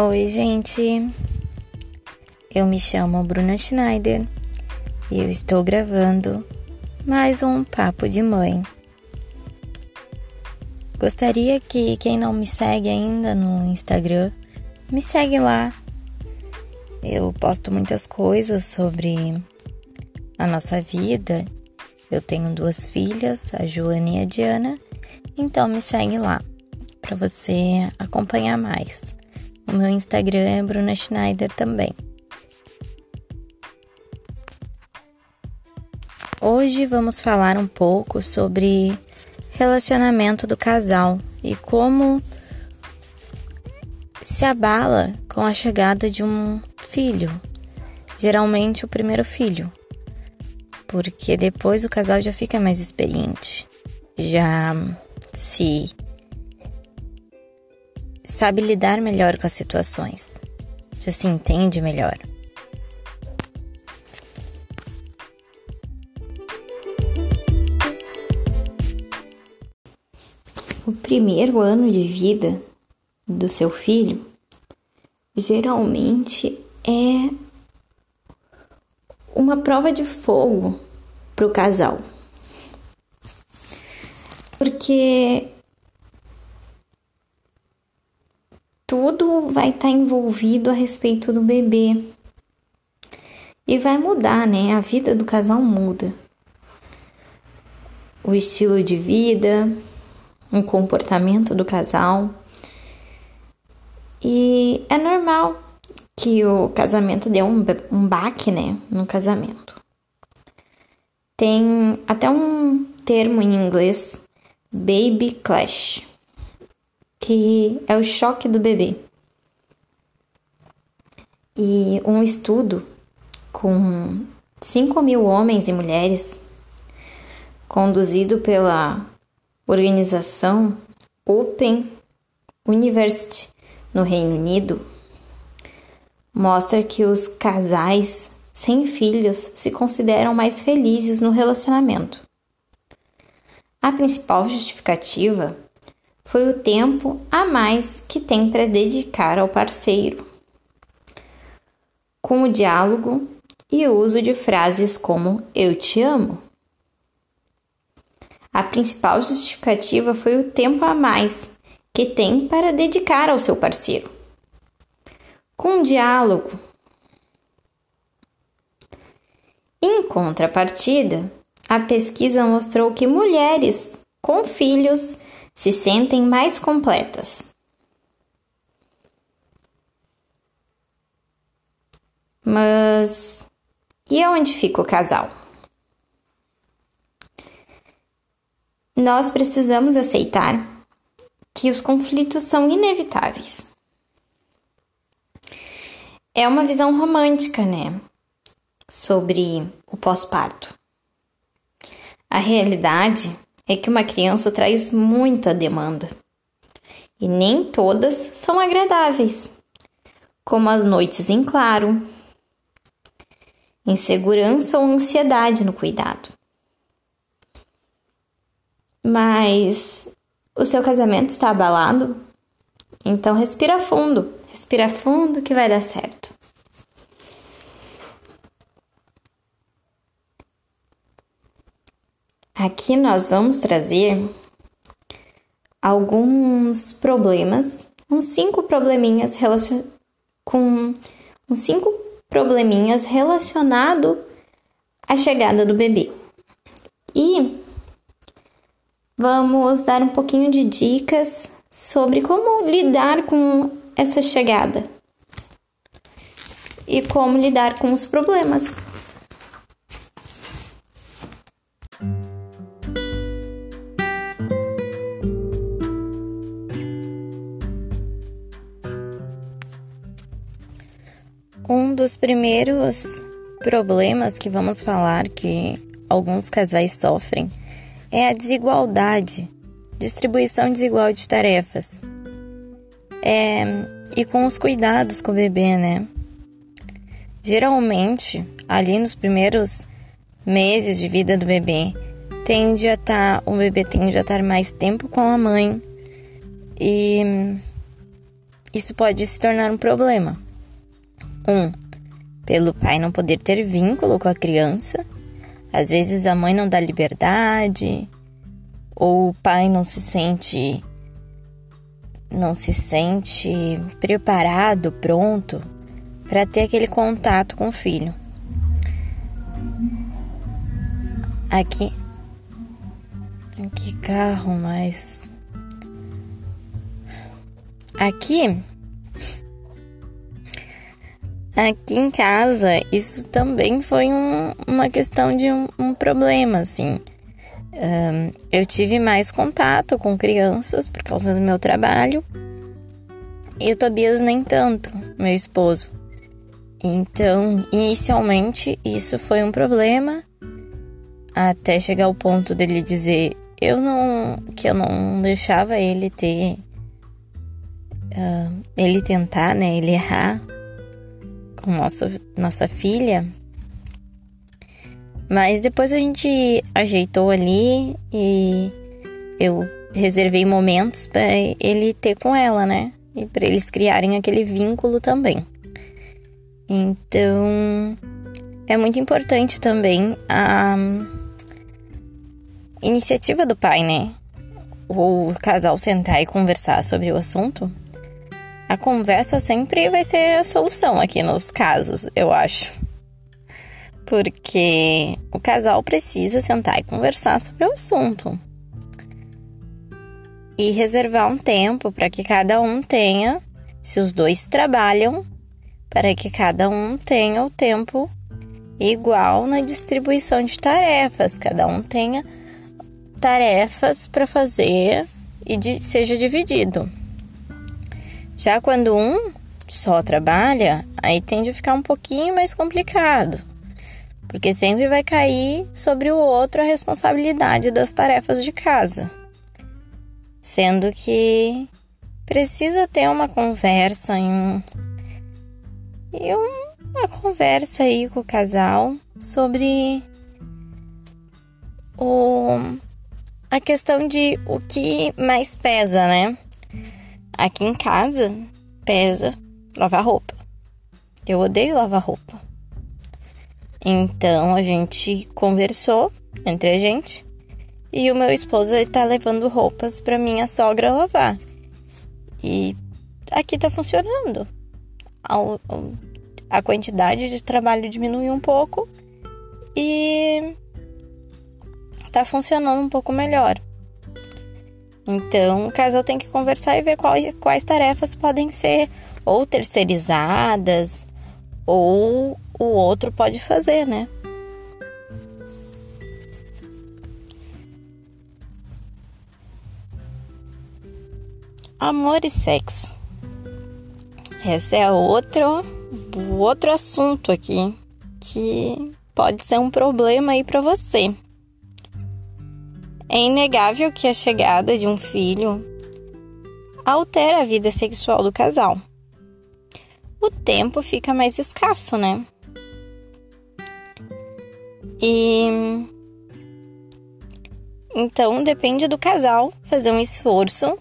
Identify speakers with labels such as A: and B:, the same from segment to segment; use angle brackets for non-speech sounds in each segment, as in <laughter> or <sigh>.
A: Oi, gente. Eu me chamo Bruna Schneider e eu estou gravando mais um Papo de Mãe. Gostaria que quem não me segue ainda no Instagram, me segue lá. Eu posto muitas coisas sobre a nossa vida. Eu tenho duas filhas, a Joana e a Diana, então me segue lá para você acompanhar mais. O meu Instagram é Bruna Schneider também. Hoje vamos falar um pouco sobre relacionamento do casal e como se abala com a chegada de um filho, geralmente o primeiro filho, porque depois o casal já fica mais experiente, já se sabe lidar melhor com as situações, já se entende melhor. O primeiro ano de vida do seu filho geralmente é uma prova de fogo para o casal. Porque tudo vai estar tá envolvido a respeito do bebê. E vai mudar, né? A vida do casal muda. O estilo de vida, o comportamento do casal. E é normal que o casamento dê um, um baque, né? No casamento. Tem até um termo em inglês, baby clash que é o choque do bebê. E um estudo com 5 mil homens e mulheres, conduzido pela organização Open University no Reino Unido, mostra que os casais sem filhos se consideram mais felizes no relacionamento. A principal justificativa foi o tempo a mais que tem para dedicar ao parceiro. Com o diálogo e o uso de frases como eu te amo. A principal justificativa foi o tempo a mais que tem para dedicar ao seu parceiro. Com o diálogo. Em contrapartida, a pesquisa mostrou que mulheres com filhos se sentem mais completas. Mas e onde fica o casal? Nós precisamos aceitar que os conflitos são inevitáveis. É uma visão romântica, né? Sobre o pós-parto. A realidade é que uma criança traz muita demanda. E nem todas são agradáveis, como as noites em claro, insegurança ou ansiedade no cuidado. Mas o seu casamento está abalado? Então respira fundo, respira fundo que vai dar certo. Aqui nós vamos trazer alguns problemas, uns cinco probleminhas relacion... com uns cinco probleminhas relacionado à chegada do bebê. E vamos dar um pouquinho de dicas sobre como lidar com essa chegada e como lidar com os problemas. Dos primeiros problemas que vamos falar que alguns casais sofrem é a desigualdade, distribuição desigual de tarefas. É, e com os cuidados com o bebê, né? Geralmente, ali nos primeiros meses de vida do bebê, tende a estar, tá, o bebê tende a estar mais tempo com a mãe e isso pode se tornar um problema. Um, pelo pai não poder ter vínculo com a criança. Às vezes a mãe não dá liberdade, ou o pai não se sente não se sente preparado, pronto para ter aquele contato com o filho. Aqui que carro, mas aqui aqui em casa isso também foi um, uma questão de um, um problema assim. Um, eu tive mais contato com crianças por causa do meu trabalho e o Tobias nem tanto meu esposo. Então inicialmente isso foi um problema até chegar ao ponto dele dizer eu não que eu não deixava ele ter uh, ele tentar né ele errar com nossa nossa filha mas depois a gente ajeitou ali e eu reservei momentos para ele ter com ela né e para eles criarem aquele vínculo também então é muito importante também a iniciativa do pai, né? O casal sentar e conversar sobre o assunto. A conversa sempre vai ser a solução aqui nos casos, eu acho. Porque o casal precisa sentar e conversar sobre o assunto. E reservar um tempo para que cada um tenha, se os dois trabalham, para que cada um tenha o tempo igual na distribuição de tarefas, cada um tenha tarefas para fazer e de, seja dividido. Já quando um só trabalha, aí tende a ficar um pouquinho mais complicado, porque sempre vai cair sobre o outro a responsabilidade das tarefas de casa. Sendo que precisa ter uma conversa em e uma conversa aí com o casal sobre o a questão de o que mais pesa, né? Aqui em casa pesa lavar roupa. Eu odeio lavar roupa. Então a gente conversou entre a gente e o meu esposo está levando roupas para minha sogra lavar. E aqui tá funcionando. A, quantidade de trabalho diminuiu um pouco e tá funcionando um pouco melhor. Então, o casal tem que conversar e ver quais, quais tarefas podem ser ou terceirizadas ou o outro pode fazer, né? Amor e sexo. Esse é outro, outro assunto aqui que pode ser um problema aí para você. É inegável que a chegada de um filho altera a vida sexual do casal. O tempo fica mais escasso, né? E então depende do casal fazer um esforço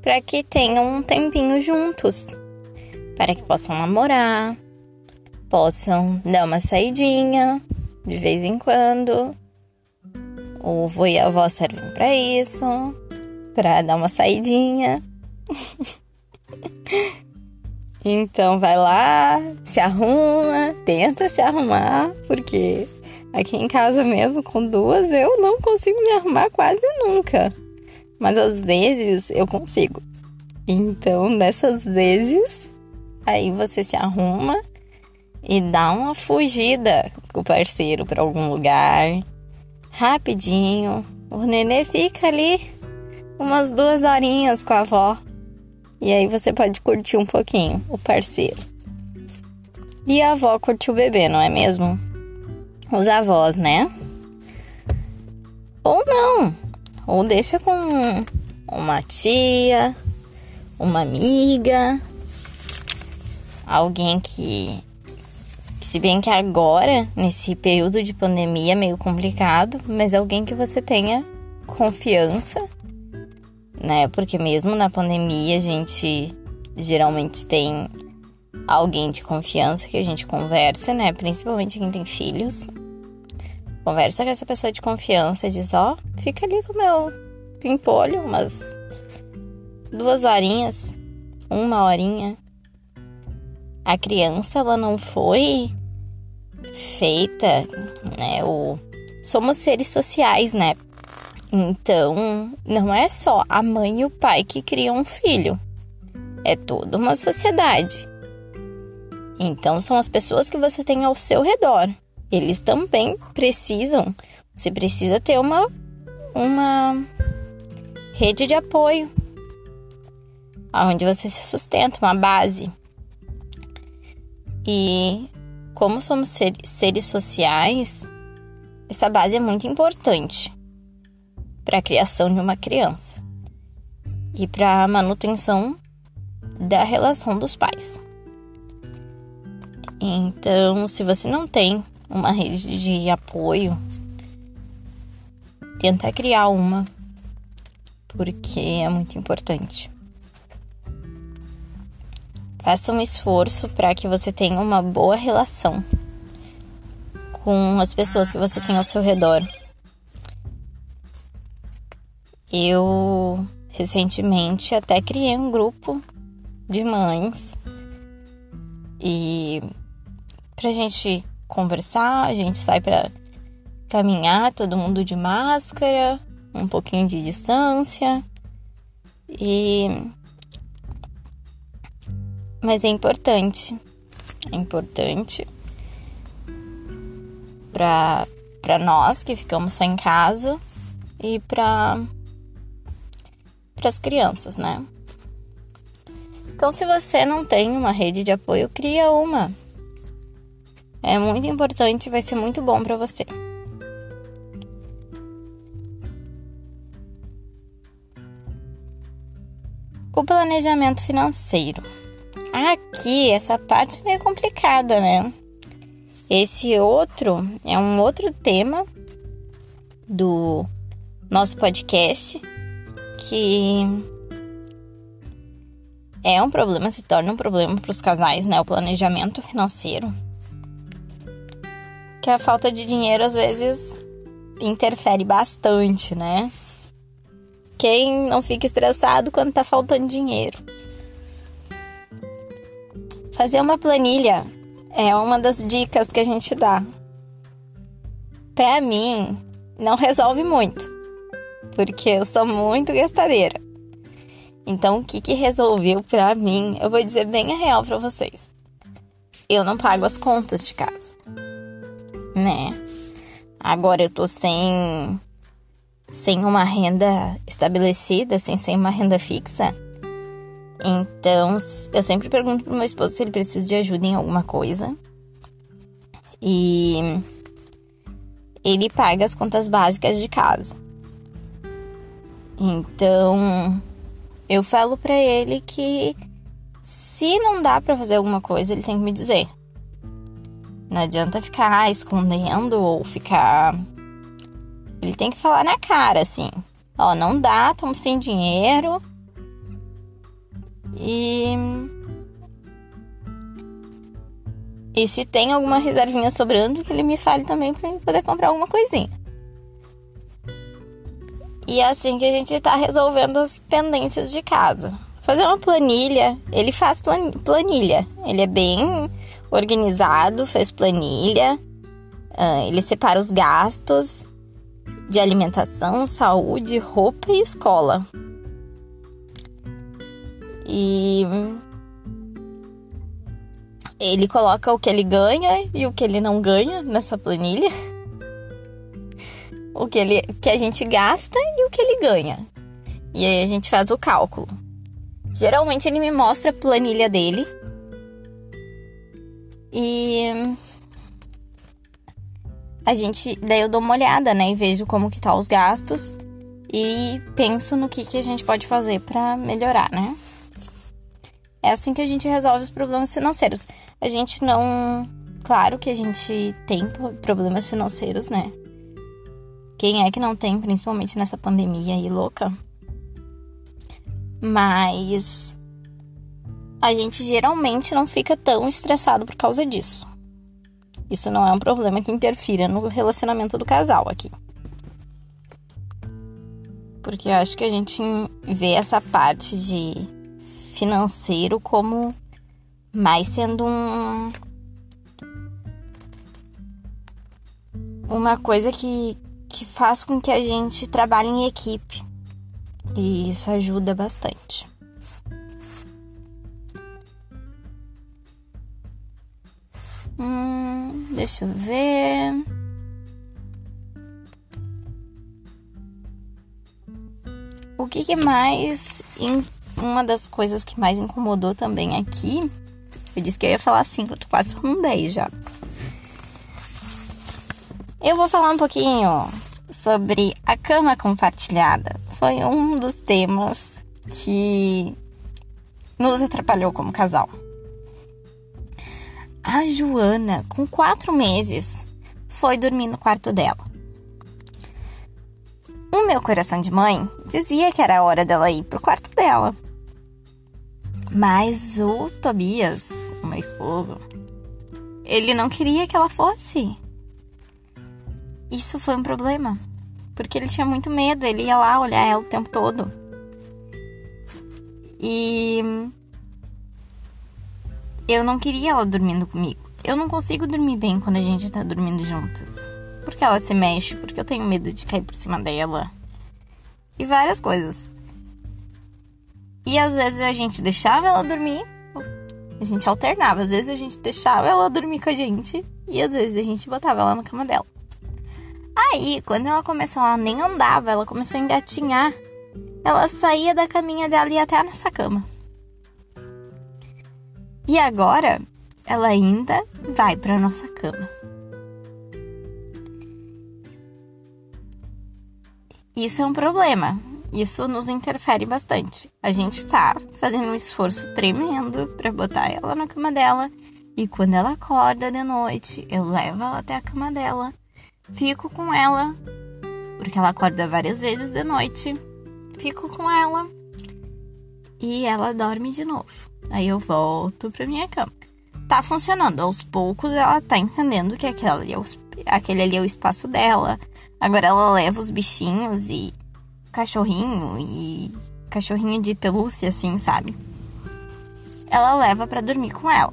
A: para que tenham um tempinho juntos, para que possam namorar, possam dar uma saidinha de vez em quando, o vô e a avó servem para isso, para dar uma saidinha. <laughs> então vai lá, se arruma, tenta se arrumar, porque aqui em casa mesmo com duas eu não consigo me arrumar quase nunca. Mas às vezes eu consigo. Então, dessas vezes, aí você se arruma e dá uma fugida com o parceiro para algum lugar rapidinho. O nenê fica ali umas duas horinhas com a avó. E aí você pode curtir um pouquinho o parceiro. E a avó curte o bebê, não é mesmo? Os avós, né? Ou não. Ou deixa com uma tia, uma amiga, alguém que se bem que agora, nesse período de pandemia meio complicado, mas alguém que você tenha confiança, né? Porque mesmo na pandemia a gente geralmente tem alguém de confiança que a gente conversa, né? Principalmente quem tem filhos. Conversa com essa pessoa de confiança e diz: Ó, oh, fica ali com o meu pimpolho umas duas horinhas, uma horinha. A criança, ela não foi feita, né? O... Somos seres sociais, né? Então, não é só a mãe e o pai que criam um filho. É toda uma sociedade. Então, são as pessoas que você tem ao seu redor. Eles também precisam. Você precisa ter uma, uma rede de apoio onde você se sustenta, uma base. E como somos seres sociais, essa base é muito importante para a criação de uma criança e para a manutenção da relação dos pais. Então, se você não tem uma rede de apoio, tenta criar uma, porque é muito importante. Faça um esforço para que você tenha uma boa relação com as pessoas que você tem ao seu redor. Eu recentemente até criei um grupo de mães e pra gente conversar, a gente sai para caminhar, todo mundo de máscara, um pouquinho de distância. E mas é importante. É importante para para nós que ficamos só em casa e para para as crianças, né? Então, se você não tem uma rede de apoio, cria uma. É muito importante, vai ser muito bom para você. O planejamento financeiro. Aqui, essa parte é meio complicada, né? Esse outro é um outro tema do nosso podcast que é um problema, se torna um problema para os casais, né? O planejamento financeiro. Que a falta de dinheiro às vezes interfere bastante, né? Quem não fica estressado quando tá faltando dinheiro? Fazer uma planilha é uma das dicas que a gente dá. Para mim, não resolve muito porque eu sou muito gastadeira. Então, o que, que resolveu pra mim? Eu vou dizer bem a real pra vocês. Eu não pago as contas de casa, né? Agora eu tô sem, sem uma renda estabelecida, sem, sem uma renda fixa. Então, eu sempre pergunto pro meu esposo se ele precisa de ajuda em alguma coisa. E ele paga as contas básicas de casa. Então, eu falo para ele que se não dá para fazer alguma coisa, ele tem que me dizer. Não adianta ficar escondendo ou ficar. Ele tem que falar na cara, assim. Ó, não dá, estamos sem dinheiro. E. E se tem alguma reservinha sobrando, que ele me fale também para poder comprar alguma coisinha. E é assim que a gente está resolvendo as pendências de casa. Fazer uma planilha, ele faz planilha. Ele é bem organizado, fez planilha. Uh, ele separa os gastos de alimentação, saúde, roupa e escola. E ele coloca o que ele ganha e o que ele não ganha nessa planilha o que, ele, que a gente gasta e o que ele ganha. E aí a gente faz o cálculo. Geralmente ele me mostra a planilha dele. E a gente, daí eu dou uma olhada, né, e vejo como que tá os gastos e penso no que que a gente pode fazer para melhorar, né? É assim que a gente resolve os problemas financeiros. A gente não, claro que a gente tem problemas financeiros, né? Quem é que não tem, principalmente nessa pandemia aí louca? Mas a gente geralmente não fica tão estressado por causa disso. Isso não é um problema que interfira no relacionamento do casal aqui. Porque eu acho que a gente vê essa parte de financeiro como mais sendo um uma coisa que, que faz com que a gente trabalhe em equipe. E isso ajuda bastante. Hum, deixa eu ver. O que, que mais. Uma das coisas que mais incomodou também aqui. Eu disse que eu ia falar 5, eu tô quase falando 10 já. Eu vou falar um pouquinho sobre a cama compartilhada. Foi um dos temas que nos atrapalhou como casal. A Joana, com quatro meses, foi dormir no quarto dela. O meu coração de mãe dizia que era hora dela ir pro quarto dela. Mas o Tobias, o meu esposo, ele não queria que ela fosse. Isso foi um problema, porque ele tinha muito medo, ele ia lá olhar ela o tempo todo. E eu não queria ela dormindo comigo. Eu não consigo dormir bem quando a gente tá dormindo juntas. Porque ela se mexe, porque eu tenho medo de cair por cima dela. E várias coisas. E às vezes a gente deixava ela dormir, a gente alternava. Às vezes a gente deixava ela dormir com a gente e às vezes a gente botava ela na cama dela. Aí, quando ela começou, ela nem andava, ela começou a engatinhar. Ela saía da caminha dela e ia até a nossa cama. E agora, ela ainda vai para nossa cama. Isso é um problema. Isso nos interfere bastante. A gente tá fazendo um esforço tremendo para botar ela na cama dela. E quando ela acorda de noite, eu levo ela até a cama dela Fico com ela, porque ela acorda várias vezes de noite. Fico com ela e ela dorme de novo. Aí eu volto pra minha cama. Tá funcionando. Aos poucos ela tá entendendo que aquele ali é o, aquele ali é o espaço dela. Agora ela leva os bichinhos e cachorrinho e cachorrinho de pelúcia, assim, sabe? Ela leva para dormir com ela.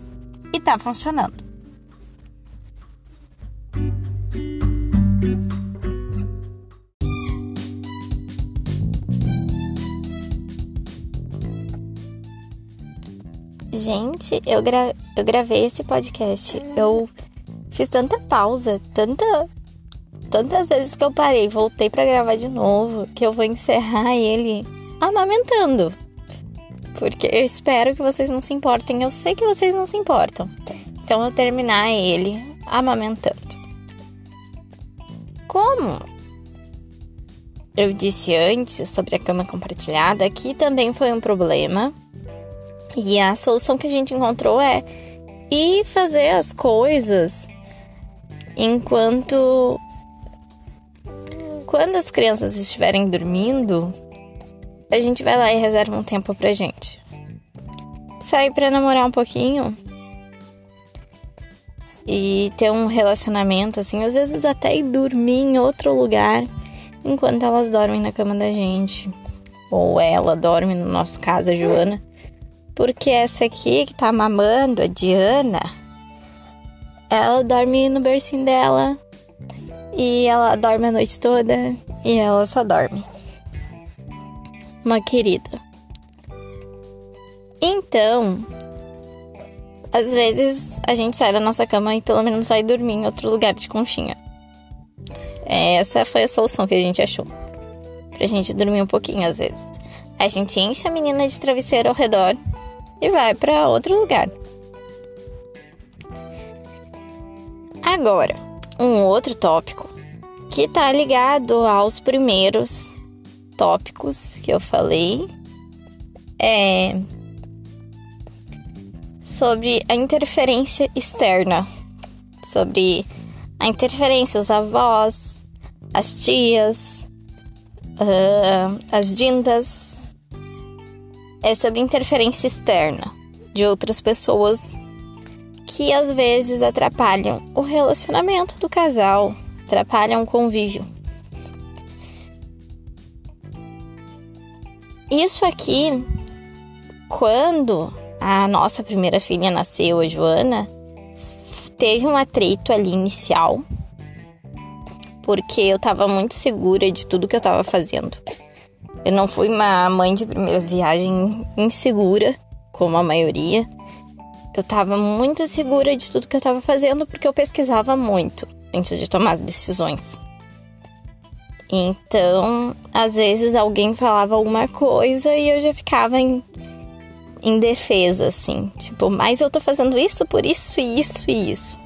A: E tá funcionando. Gente, eu, gra eu gravei esse podcast. Eu fiz tanta pausa, tanta. Tantas vezes que eu parei, voltei para gravar de novo, que eu vou encerrar ele amamentando. Porque eu espero que vocês não se importem. Eu sei que vocês não se importam. Então eu terminar ele amamentando. Como eu disse antes sobre a cama compartilhada, aqui também foi um problema e a solução que a gente encontrou é ir fazer as coisas enquanto quando as crianças estiverem dormindo, a gente vai lá e reserva um tempo pra gente. Sair para namorar um pouquinho e ter um relacionamento assim, às vezes até ir dormir em outro lugar enquanto elas dormem na cama da gente. Ou ela dorme, no nosso caso, a Joana, porque essa aqui que tá mamando, a Diana, ela dorme no bercinho dela e ela dorme a noite toda e ela só dorme. Uma querida. Então, às vezes a gente sai da nossa cama e pelo menos vai dormir em outro lugar de conchinha. Essa foi a solução que a gente achou. Pra gente dormir um pouquinho às vezes. A gente enche a menina de travesseiro ao redor e vai para outro lugar. Agora, um outro tópico que está ligado aos primeiros tópicos que eu falei é sobre a interferência externa, sobre a interferência, os avós, as tias, uh, as dindas, é sobre interferência externa de outras pessoas que às vezes atrapalham o relacionamento do casal, atrapalham o convívio. Isso aqui, quando a nossa primeira filha nasceu, a Joana, teve um atrito ali inicial, porque eu tava muito segura de tudo que eu tava fazendo. Eu não fui uma mãe de primeira viagem insegura, como a maioria. Eu tava muito segura de tudo que eu tava fazendo porque eu pesquisava muito antes de tomar as decisões. Então, às vezes alguém falava alguma coisa e eu já ficava em, em defesa, assim. Tipo, mas eu tô fazendo isso por isso e isso e isso.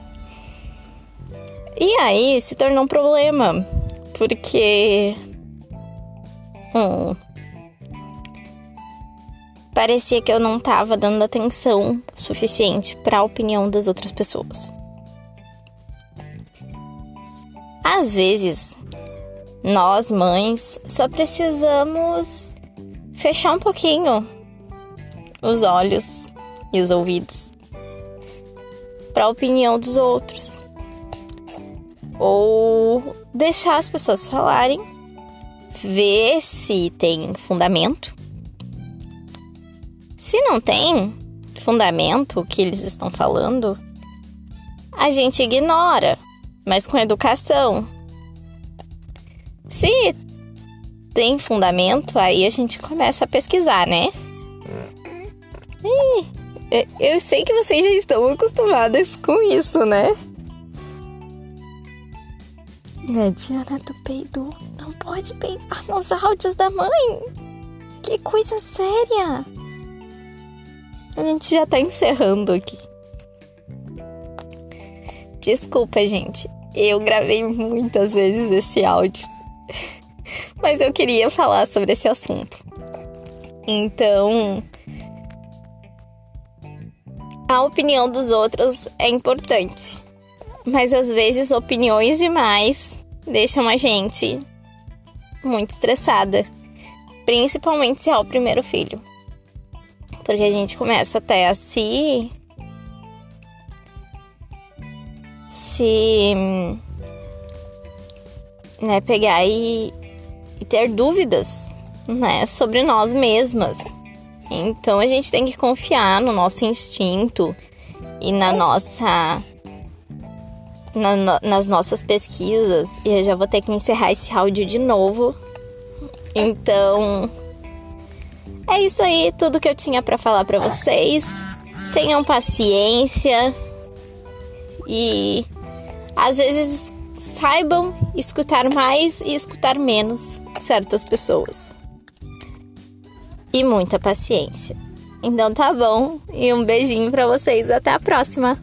A: E aí se tornou um problema, porque. Hum, parecia que eu não tava dando atenção suficiente para a opinião das outras pessoas. Às vezes, nós mães só precisamos fechar um pouquinho os olhos e os ouvidos para a opinião dos outros. Ou deixar as pessoas falarem, ver se tem fundamento. Se não tem fundamento o que eles estão falando, a gente ignora, mas com educação. Se tem fundamento, aí a gente começa a pesquisar, né? E eu sei que vocês já estão acostumadas com isso, né? Né, Diana do peido. Não pode peidar nos áudios da mãe. Que coisa séria. A gente já tá encerrando aqui. Desculpa, gente. Eu gravei muitas vezes esse áudio. Mas eu queria falar sobre esse assunto. Então, a opinião dos outros é importante. Mas às vezes opiniões demais deixam a gente muito estressada, principalmente se é o primeiro filho. Porque a gente começa até a se se né, pegar e, e ter dúvidas, né, sobre nós mesmas. Então a gente tem que confiar no nosso instinto e na nossa na, nas nossas pesquisas e eu já vou ter que encerrar esse áudio de novo. Então, é isso aí, tudo que eu tinha para falar para vocês. Tenham paciência e às vezes saibam escutar mais e escutar menos certas pessoas. E muita paciência. Então tá bom, e um beijinho para vocês, até a próxima.